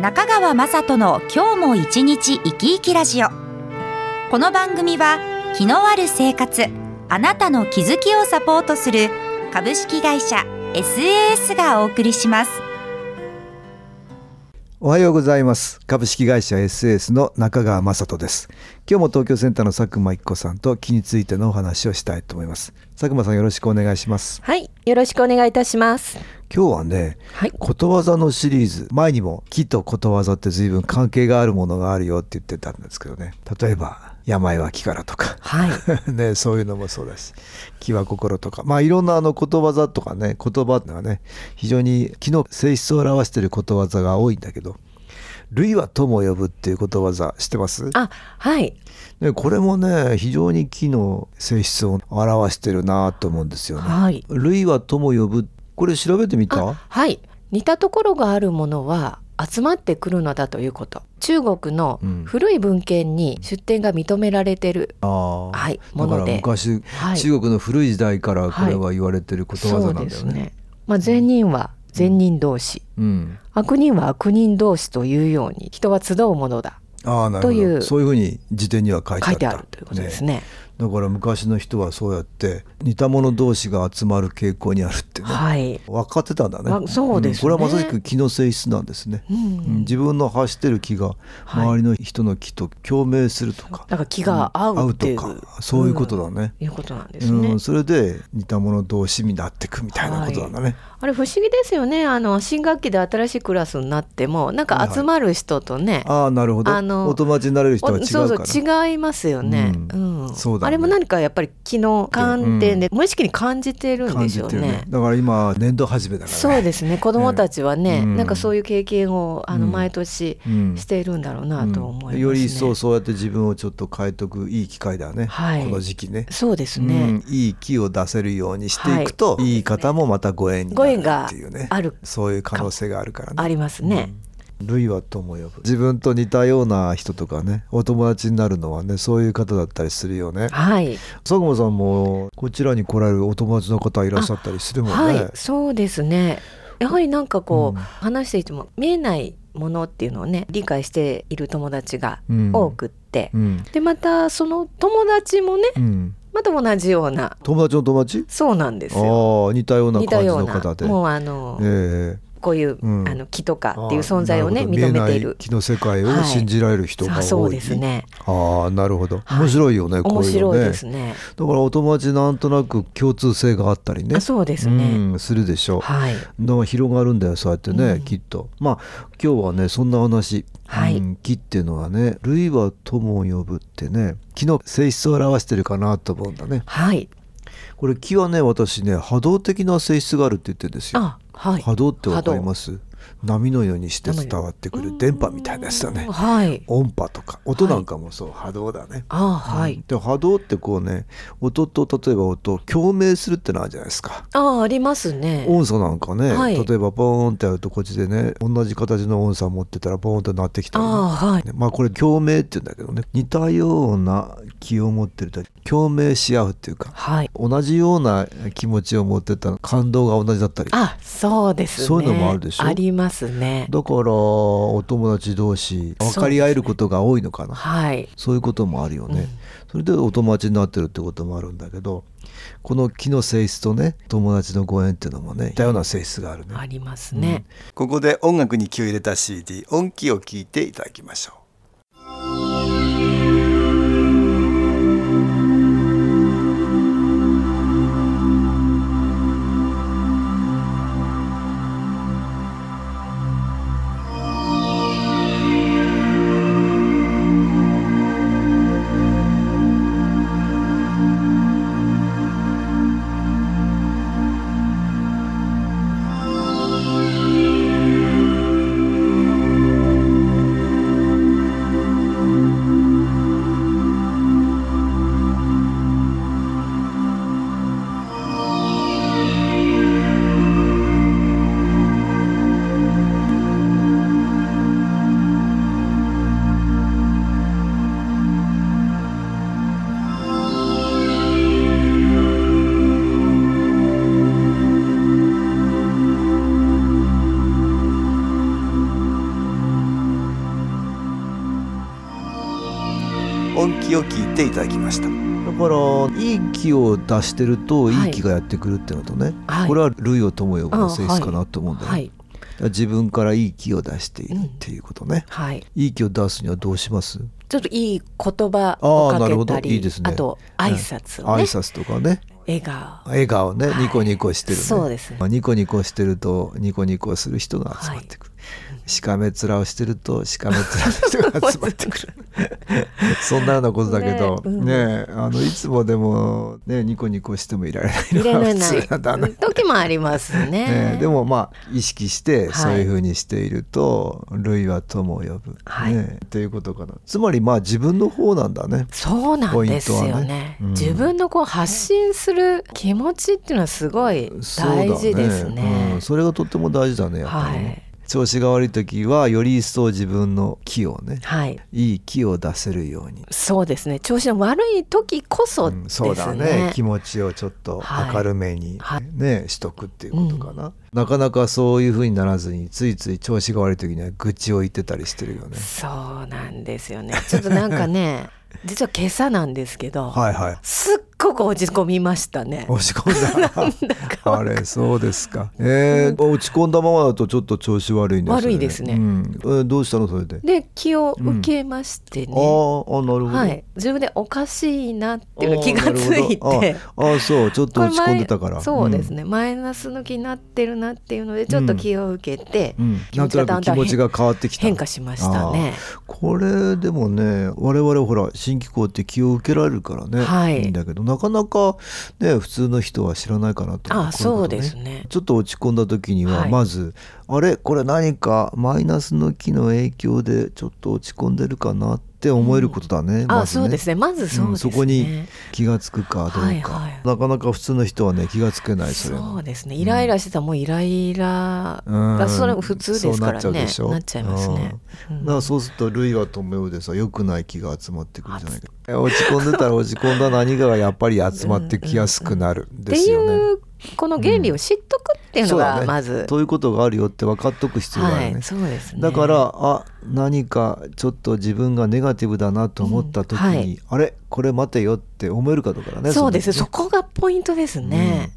中川雅人の今日も一日生き生きラジオ。この番組は気のある生活あなたの気づきをサポートする株式会社 SAS がお送りします。おはようございます。株式会社 SAS の中川雅人です。今日も東京センターの佐久間一子さんと気についてのお話をしたいと思います。佐久間さんよろしくお願いします。はいよろしくお願いいたします。今日はね、はい。ことわざのシリーズ。前にも木とことわざって随分関係があるものがあるよって言ってたんですけどね。例えば病は気からとか。はい。ね、そういうのもそうだし。気は心とか。まあいろんなあのことわざとかね言葉ってのはね非常に気の性質を表していることわざが多いんだけど「類は友を呼ぶ」っていうことわざ知ってます？あはい。ね、これもね非常に木の性質を表してるなと思うんですよね。はい。類は友を呼ぶ。これ調べてみた？あはい。似たところがあるものは集まってくるのだということ。中国のうん。古い文献に出典が認められてる、あーはいもので。昔、はい。中国の古い時代からこれは言われてることわざなんだよね。ですね。まあ善人は善人同士、うん、悪人は悪人同士というように人は集うものだ。ああなるほという。どそういうふうに辞典には書いてあった。書いてあるということですねだから昔の人はそうやって似た者同士が集まる傾向にあるってね、はい、分かってたんだね。わそうですね。ん。これはまさしく気の性質なんですね、うん。うん。自分の発してる気がはい。周りの人の気と共鳴するとか、なんか気が合うとかそういうことだね。うん。いうことなんですね、うん、それで似た者同士になっていくみたいなことなんだね、あれ不思議ですよね。あの新学期で新しいクラスになってもなんか集まる人とね、ああなるほど。あのお友達になれる人は違うから。おそうそう違いますよね、ううんん。そうだねあれも何かやっぱり気の観点で無意識に感じてるんでしょうね。ね。だから今年度始めだから。ねそうですね。子どもたちはね、うん。なんかそういう経験をあのうん毎年うんしているんだろうなと思いますね。うん。より一層そうやって自分をちょっと変えとくいい機会だよね、はい。この時期ね。そうですうねん、いい気を出せるようにしていくと、はい。い、い方もまたご縁になるご縁がっていうね。あるそういう可能性があるからね。ありますね。類は友呼ぶ。自分と似たような人とかねお友達になるのはねそういう方だったりするよね。はい、佐久間さんもこちらに来られるお友達の方いらっしゃったりするもんね、はい、そうですね。やはりなんかこう、うん。話していても見えないものっていうのをね理解している友達がうん。多くって、うん。でまたその友達もねうん、また同じような。友達の友達？そうなんですよ。ああ似たような感じの方で。もうあの、ええこういう、うん。あの木とかっていうあ存在をね認めている。見えない。気の世界を信じられる人が多い、さあそうですね。ああなるほど。はい。面白いよね、こういうのね。面白いですね。だからお友達なんとなく共通性があったりね。あそうですね。うん、するでしょう、はい。だから広がるんだよそうやってね、うん。きっと。まあ今日はねそんな話、はい。うん木っていうのはね類は友を呼ぶってね木の性質を表してるかなと思うんだね。はい。これ木はね私ね波動的な性質があるって言ってるんですよ。あはい。波動ってわかります？波のようにして伝わってくる電波みたいなやつだね。うん。はい。音波とか。音なんかもそう、波動だね。あはい。で波動ってこうね音と例えば音共鳴するってのあるじゃないですか。あありますね。音差なんかね、はい。例えばボーンってやるとこっちでね同じ形の音差持ってたらボーンと鳴ってきたりはい。ねまあこれ共鳴って言うんだけどね。似たような気を持ってると共鳴し合うっていうかはい。同じような気持ちを持ってたら感動が同じだったり。あそうですね。そういうのもあるでしょ？ありますね。だからお友達同士分かり合えることが多いのかな。はい。そういうこともあるよね、うん。それでお友達になってるってこともあるんだけどこの木の性質とね友達のご縁っていうのもね似たような性質があるね。ありますね。ここで音楽に気を入れた CD 音気を聞いていただきましょうていただきました。だからいい気を出してるとはいいい。気がやってくるっていうのとね、はい。これは類を友呼ぶの性質かなと思うんだよね、はい。自分からいい気を出しているっていうことね、はい。いい気を出すにはどうします？ちょっといい言葉をかあーなるほど。けたりいいですね。あと挨拶をね、挨拶とかね。笑顔。笑顔ね、はい。ニコニコしてるね。そうです。ねまあニコニコしてるとニコニコする人が集まってくる、しかめ面をしてるとしかめ面の人が集まってくる。そんなようなことだけどねねうん。あのいつもでもねニコニコしてもいられないのが普通なんだな時もありますね。ね、でもまあ意識してはい。そういうふうにしていると「類は友を呼ぶ」はい。ねっていうことかな。つまりまあ自分の方なんだね。そうなんですよね。ね。うん。自分のこう発信する気持ちっていうのはすごい大事ですね。うん、それがとっても大事だねやっぱりね、はい調子が悪い時はより一層自分の気をねはい。いい気を出せるように、そうですね。調子の悪い時こそうんですね,、そうだね。気持ちをちょっとはい。明るめに、はい。ねしとくっていうことかな、なかなかそういうふうにならずについつい調子が悪い時には愚痴を言ってたりしてるよね。そうなんですよね。ちょっとなんかね 実は今朝なんですけど、はいはい。すっごく落ち込みましたね。落ち込んだ。あれそうですか。えー、落ち込んだままだとちょっと調子悪いね悪いですね。うん。えーどうしたのそれで？で気を受けましてね、あーあなるほど、はい、自分でおかしいなっていうの気がついて。ああそう。ちょっと落ち込んでたから。そうですね、マイナスの気になってるなっていうのでちょっと気を受けて、なんとなく気持ちが変わってきた。変化しましたね。これでもね我々ほら新機構って気を受けられるからね、はい。いんだけどなかなかね普通の人は知らないかなと思う。あそうですね。ちょっと落ち込んだ時にははい。まず、あれ？これ何か？マイナスの気の影響でちょっと落ち込んでるかなって思えることだね、まあ、ずねそうですね。まずそうですね。うんそこに気がつくかどうか、はいはいなかなか普通の人はね気がつけないそれそうですね。イライラしてたらもうイライラうんがそれ普通ですからね。そうなっちゃうでしょなっちゃいますね。うんだからそうすると類は友よでさ良くない気が集まってくるじゃないか落ち込んでたら落ち込んだ何かがやっぱり集まってきやすくなるんっていですよね。うこの原理を知っとくっていうのがまず、そういうことがあるよって分かっとく必要があるね。はい、そうですね。だからあ何かちょっと自分がネガティブだなと思った時に、うんはいあれ？これ待てよって思えるかどうかだね。そうです。そねこがポイントですね。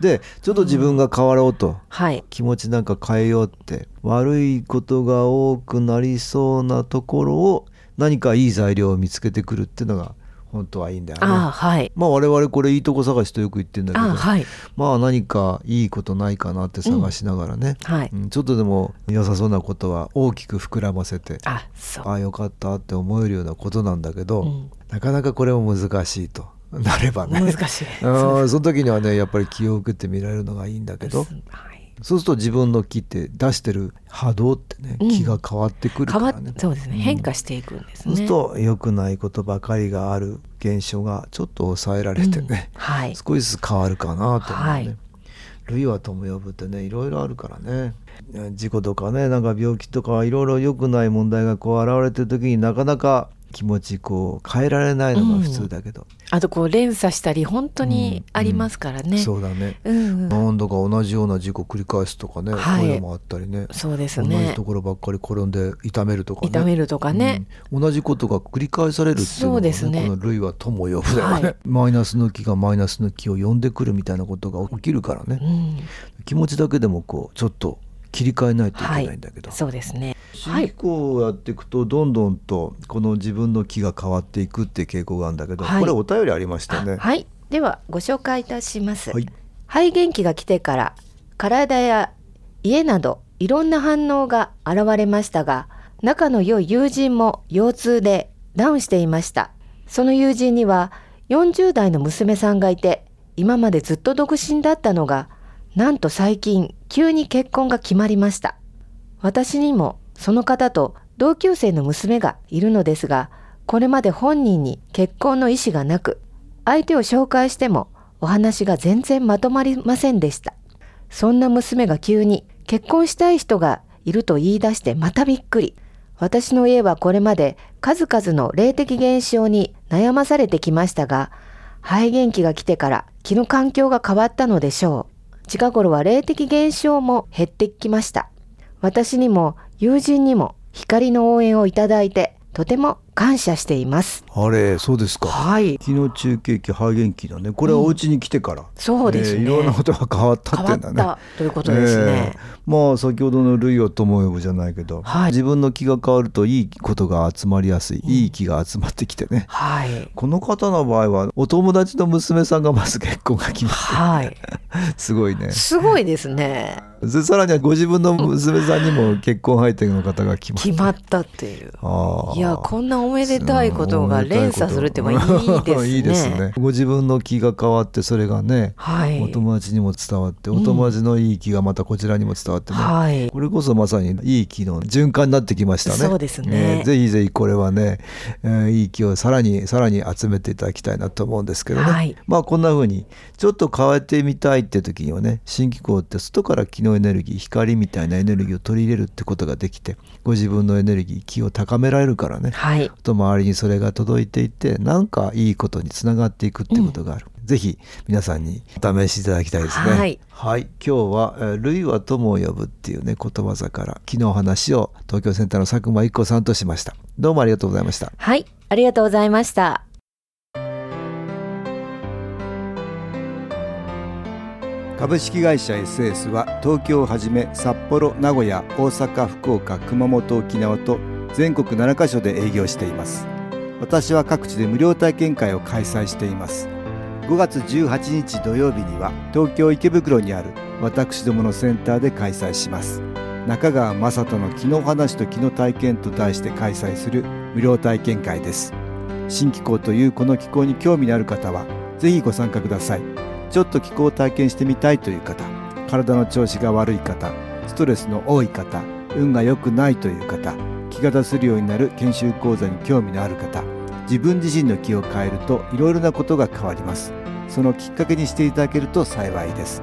でちょっと自分が変わろうと、はい。気持ちなんか変えようって悪いことが多くなりそうなところを何かいい材料を見つけてくるっていうのが本当はいいんだよね。あはい。まあ我々これいいとこ探しとよく言ってんだけど、あはい。まあ何かいいことないかなって探しながらね、はい。うんちょっとでも良さそうなことは大きく膨らませてあ、そう。ああよかったって思えるようなことなんだけど、うんなかなかこれも難しいとなればね難しい。うんその時にはねやっぱり気を受けてみられるのがいいんだけどはい。そうすると自分の気って出してる波動ってね、うん気が変わってくるからねっそうですね。うん変化していくんですね。そうすると良くないことばかりがある現象がちょっと抑えられてね、うんはい。少しずつ変わるかなと思うね。はい類は友呼ぶってねいろいろあるからね事故とかねなんか病気とかいろいろ良くない問題がこう現れてる時になかなか気持ちこう変えられないのが普通だけど、あとこう連鎖したり本当にありますからね。そうだね、うんうん。なんだか同じような事故繰り返すとかね、はい。こういうのもあったりね。そうです同じねと。ころばっかり転んで痛めるとかね。痛めるとかね。うん。同じことが繰り返されるっていうのが、ね、そうですね。この類は友よね、はい。マイナスの気がマイナスの気を呼んでくるみたいなことが起きるからね、うん。気持ちだけでもこうちょっと切り替えないといけないんだけど、そうですね。新機構をやっていくとどんどんとこの自分の気が変わっていくっていう傾向があるんだけど、はいこれお便りありましたよね。はい。ではご紹介いたします。はい肺元気が来てから体や家などいろんな反応が現れましたが仲の良い友人も腰痛でダウンしていましたその友人には40代の娘さんがいて今までずっと独身だったのがなんと最近急に結婚が決まりました私にもその方と同級生の娘がいるのですがこれまで本人に結婚の意思がなく相手を紹介してもお話が全然まとまりませんでした。そんな娘が急に結婚したい人がいると言い出してまたびっくり。私の家はこれまで数々の霊的現象に悩まされてきましたが、肺元気が来てから気の環境が変わったのでしょう。近頃は霊的現象も減ってきました。私にも友人にも光の応援をいただいてとても感謝しています。あれそうですかはい。昨日中継機肺元気のねこれはお家に来てから、そうですね。えーいろんなことが変わったって変わっいうんだねたということですね。ええまあ先ほどの類を友呼ぶじゃないけど、はい自分の気が変わるといいことが集まりやすい、いい気が集まってきてねはい。この方の場合はお友達の娘さんがまず結婚が決まっはい。て すごいねすごいですね。でさらにはご自分の娘さんにも結婚相手の方が決まって決まったっていう。ああいや、こんなおめでたいことが連鎖するってはいいですね。いいですねご自分の気が変わってそれがね、はい。お友達にも伝わってお友達のいい気がまたこちらにも伝わってね、はい。これこそまさにいい気の循環になってきましたね。そうですねえーぜひぜひこれはね、えーいい気をさらにさらに集めていただきたいなと思うんですけどね。はいまあこんな風にちょっと変えてみたいって時にはね新機構って外から気のエネルギー光みたいなエネルギーを取り入れるってことができてご自分のエネルギー気を高められるからね。はい。と周りにそれが届いていってなんかいいことにつながっていくってことがある、ぜひ皆さんにお試しいただきたいですね。はい、はい。今日は「えー類は友を呼ぶ」っていうねことわざから昨日話を東京センターの佐久間一子さんとしました。どうもありがとうございました。はい。ありがとうございました。株式会社 SS は東京をはじめ札幌名古屋大阪福岡熊本沖縄と全国7カ所で営業しています。私は各地で無料体験会を開催しています。5月18日土曜日には東京池袋にある私どものセンターで開催します。中川雅人の気の話と気の体験と題して開催する無料体験会です。新気候というこの気候に興味のある方はぜひご参加ください。ちょっと気候を体験してみたいという方体の調子が悪い方ストレスの多い方運が良くないという方気が出せるようになる研修講座に興味のある方自分自身の気を変えるといろいろなことが変わります。そのきっかけにしていただけると幸いです。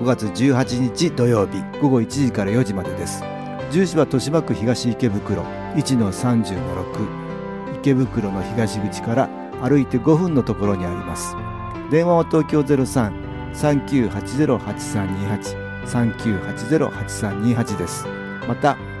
5月18日土曜日午後1時から4時までです。住所は豊島区東池袋1-30-6池袋の東口から歩いて5分のところにあります。電話は東京03-3980-8328 3980-8328です。また